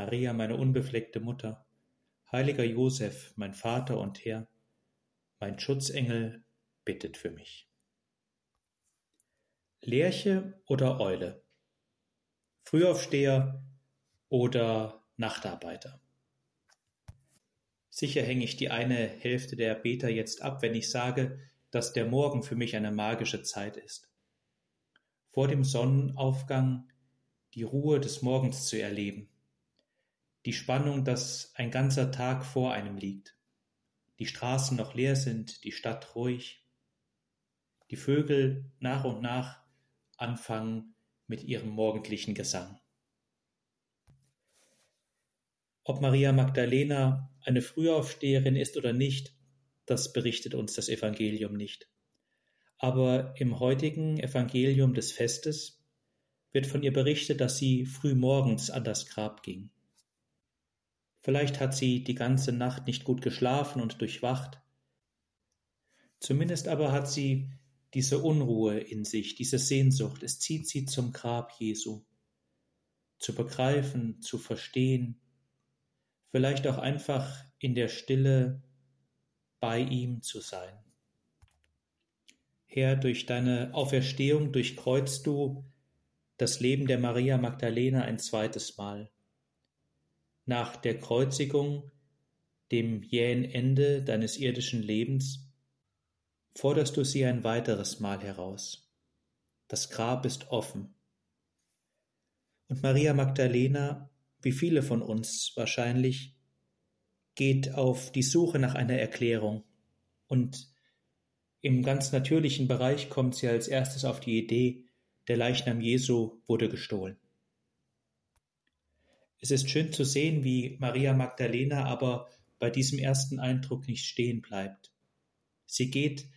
Maria, meine unbefleckte Mutter, heiliger Josef, mein Vater und Herr, mein Schutzengel, bittet für mich. Lerche oder Eule? Frühaufsteher oder Nachtarbeiter? Sicher hänge ich die eine Hälfte der Beter jetzt ab, wenn ich sage, dass der Morgen für mich eine magische Zeit ist. Vor dem Sonnenaufgang die Ruhe des Morgens zu erleben, die Spannung, dass ein ganzer Tag vor einem liegt, die Straßen noch leer sind, die Stadt ruhig, die Vögel nach und nach anfangen mit ihrem morgendlichen Gesang. Ob Maria Magdalena eine Frühaufsteherin ist oder nicht, das berichtet uns das Evangelium nicht. Aber im heutigen Evangelium des Festes wird von ihr berichtet, dass sie früh morgens an das Grab ging. Vielleicht hat sie die ganze Nacht nicht gut geschlafen und durchwacht. Zumindest aber hat sie diese Unruhe in sich, diese Sehnsucht. Es zieht sie zum Grab Jesu. Zu begreifen, zu verstehen, vielleicht auch einfach in der Stille bei ihm zu sein. Herr, durch deine Auferstehung durchkreuzt du das Leben der Maria Magdalena ein zweites Mal. Nach der Kreuzigung, dem jähen Ende deines irdischen Lebens, forderst du sie ein weiteres Mal heraus. Das Grab ist offen. Und Maria Magdalena, wie viele von uns wahrscheinlich, geht auf die Suche nach einer Erklärung. Und im ganz natürlichen Bereich kommt sie als erstes auf die Idee, der Leichnam Jesu wurde gestohlen. Es ist schön zu sehen, wie Maria Magdalena aber bei diesem ersten Eindruck nicht stehen bleibt. Sie geht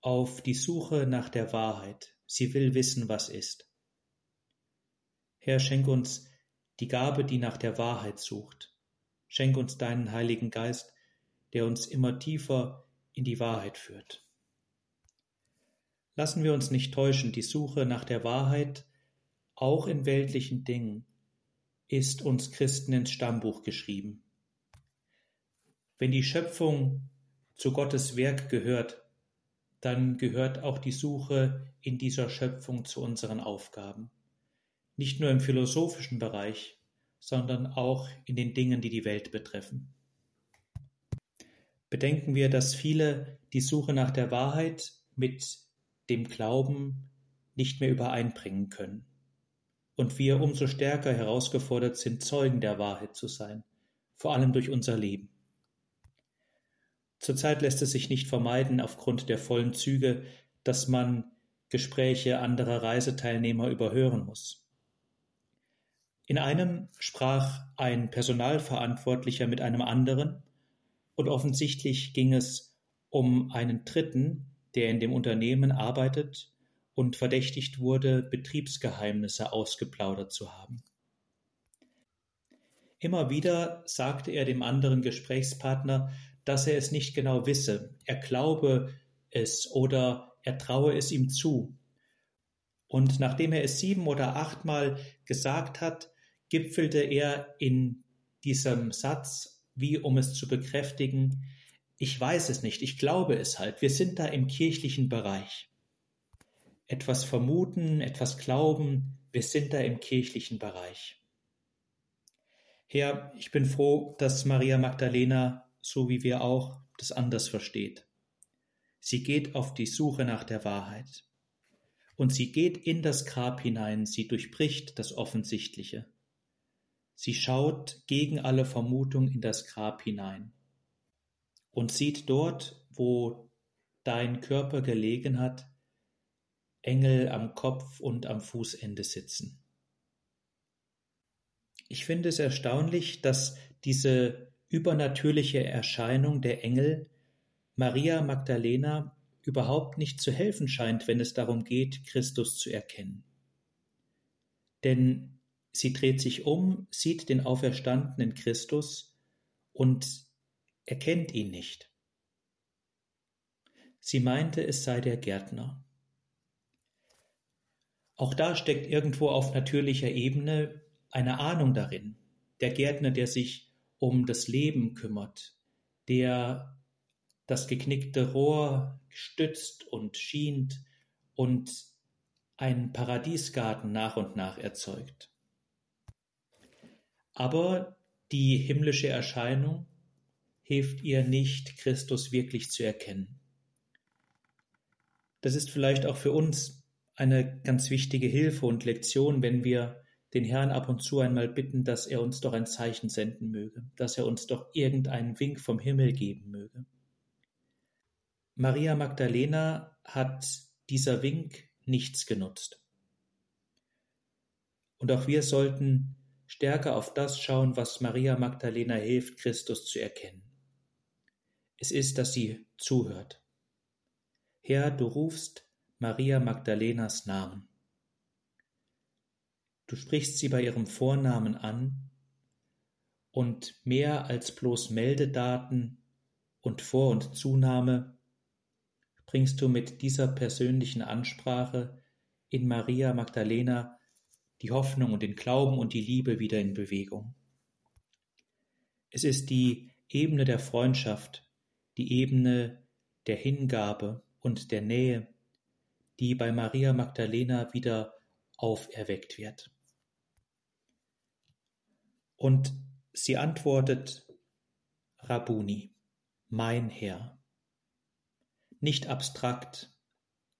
auf die Suche nach der Wahrheit. Sie will wissen, was ist. Herr, schenk uns die Gabe, die nach der Wahrheit sucht. Schenk uns deinen Heiligen Geist, der uns immer tiefer in die Wahrheit führt. Lassen wir uns nicht täuschen, die Suche nach der Wahrheit, auch in weltlichen Dingen, ist uns Christen ins Stammbuch geschrieben. Wenn die Schöpfung zu Gottes Werk gehört, dann gehört auch die Suche in dieser Schöpfung zu unseren Aufgaben. Nicht nur im philosophischen Bereich, sondern auch in den Dingen, die die Welt betreffen. Bedenken wir, dass viele die Suche nach der Wahrheit mit dem Glauben nicht mehr übereinbringen können und wir umso stärker herausgefordert sind, Zeugen der Wahrheit zu sein, vor allem durch unser Leben. Zurzeit lässt es sich nicht vermeiden, aufgrund der vollen Züge, dass man Gespräche anderer Reiseteilnehmer überhören muss. In einem sprach ein Personalverantwortlicher mit einem anderen und offensichtlich ging es um einen Dritten, der in dem Unternehmen arbeitet und verdächtigt wurde, Betriebsgeheimnisse ausgeplaudert zu haben. Immer wieder sagte er dem anderen Gesprächspartner, dass er es nicht genau wisse, er glaube es oder er traue es ihm zu. Und nachdem er es sieben oder achtmal gesagt hat, gipfelte er in diesem Satz, wie um es zu bekräftigen, ich weiß es nicht, ich glaube es halt, wir sind da im kirchlichen Bereich etwas vermuten, etwas glauben, wir sind da im kirchlichen Bereich. Herr, ich bin froh, dass Maria Magdalena, so wie wir auch, das anders versteht. Sie geht auf die Suche nach der Wahrheit. Und sie geht in das Grab hinein, sie durchbricht das Offensichtliche. Sie schaut gegen alle Vermutung in das Grab hinein und sieht dort, wo dein Körper gelegen hat, Engel am Kopf und am Fußende sitzen. Ich finde es erstaunlich, dass diese übernatürliche Erscheinung der Engel Maria Magdalena überhaupt nicht zu helfen scheint, wenn es darum geht, Christus zu erkennen. Denn sie dreht sich um, sieht den auferstandenen Christus und erkennt ihn nicht. Sie meinte, es sei der Gärtner. Auch da steckt irgendwo auf natürlicher Ebene eine Ahnung darin. Der Gärtner, der sich um das Leben kümmert, der das geknickte Rohr stützt und schient und einen Paradiesgarten nach und nach erzeugt. Aber die himmlische Erscheinung hilft ihr nicht, Christus wirklich zu erkennen. Das ist vielleicht auch für uns eine ganz wichtige Hilfe und Lektion, wenn wir den Herrn ab und zu einmal bitten, dass er uns doch ein Zeichen senden möge, dass er uns doch irgendeinen Wink vom Himmel geben möge. Maria Magdalena hat dieser Wink nichts genutzt. Und auch wir sollten stärker auf das schauen, was Maria Magdalena hilft, Christus zu erkennen. Es ist, dass sie zuhört. Herr, du rufst Maria Magdalenas Namen. Du sprichst sie bei ihrem Vornamen an und mehr als bloß Meldedaten und Vor- und Zunahme bringst du mit dieser persönlichen Ansprache in Maria Magdalena die Hoffnung und den Glauben und die Liebe wieder in Bewegung. Es ist die Ebene der Freundschaft, die Ebene der Hingabe und der Nähe, die bei Maria Magdalena wieder auferweckt wird. Und sie antwortet Rabuni, mein Herr. Nicht abstrakt,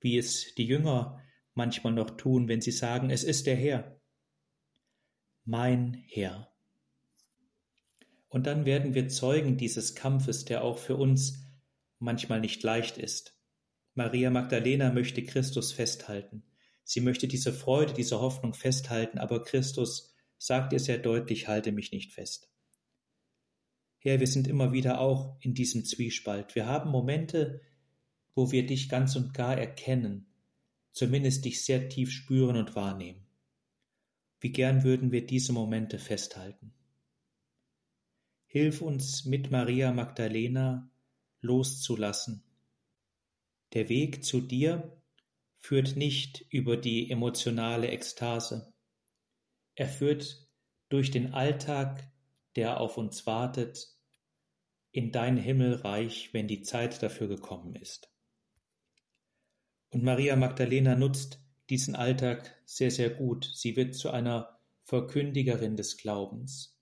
wie es die Jünger manchmal noch tun, wenn sie sagen, es ist der Herr. Mein Herr. Und dann werden wir Zeugen dieses Kampfes, der auch für uns manchmal nicht leicht ist. Maria Magdalena möchte Christus festhalten. Sie möchte diese Freude, diese Hoffnung festhalten, aber Christus sagt ihr sehr deutlich, halte mich nicht fest. Herr, wir sind immer wieder auch in diesem Zwiespalt. Wir haben Momente, wo wir dich ganz und gar erkennen, zumindest dich sehr tief spüren und wahrnehmen. Wie gern würden wir diese Momente festhalten. Hilf uns mit Maria Magdalena loszulassen. Der Weg zu dir führt nicht über die emotionale Ekstase, er führt durch den Alltag, der auf uns wartet, in dein Himmelreich, wenn die Zeit dafür gekommen ist. Und Maria Magdalena nutzt diesen Alltag sehr, sehr gut. Sie wird zu einer Verkündigerin des Glaubens.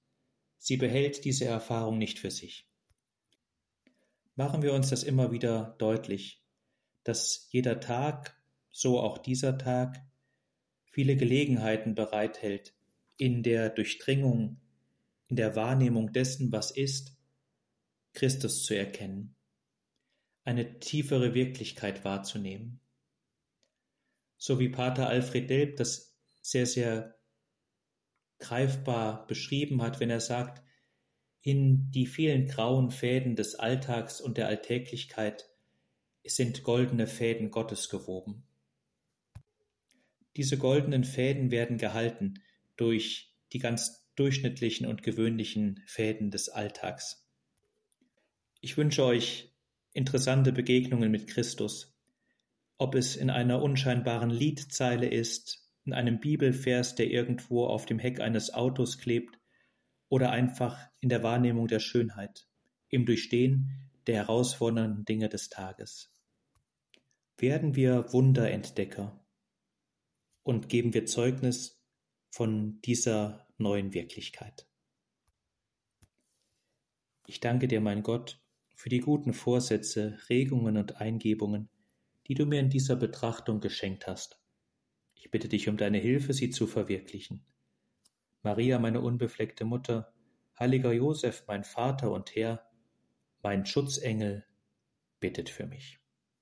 Sie behält diese Erfahrung nicht für sich. Machen wir uns das immer wieder deutlich, dass jeder Tag, so auch dieser Tag, viele Gelegenheiten bereithält, in der Durchdringung, in der Wahrnehmung dessen, was ist, Christus zu erkennen, eine tiefere Wirklichkeit wahrzunehmen. So wie Pater Alfred Delp das sehr, sehr greifbar beschrieben hat, wenn er sagt, in die vielen grauen Fäden des Alltags und der Alltäglichkeit sind goldene Fäden Gottes gewoben. Diese goldenen Fäden werden gehalten durch die ganz durchschnittlichen und gewöhnlichen Fäden des Alltags. Ich wünsche euch interessante Begegnungen mit Christus, ob es in einer unscheinbaren Liedzeile ist, in einem Bibelvers, der irgendwo auf dem Heck eines Autos klebt, oder einfach in der Wahrnehmung der Schönheit, im Durchstehen der herausfordernden Dinge des Tages. Werden wir Wunderentdecker und geben wir Zeugnis von dieser neuen Wirklichkeit. Ich danke dir, mein Gott, für die guten Vorsätze, Regungen und Eingebungen, die du mir in dieser Betrachtung geschenkt hast. Ich bitte dich um deine Hilfe, sie zu verwirklichen. Maria, meine unbefleckte Mutter, heiliger Josef, mein Vater und Herr, mein Schutzengel, bittet für mich.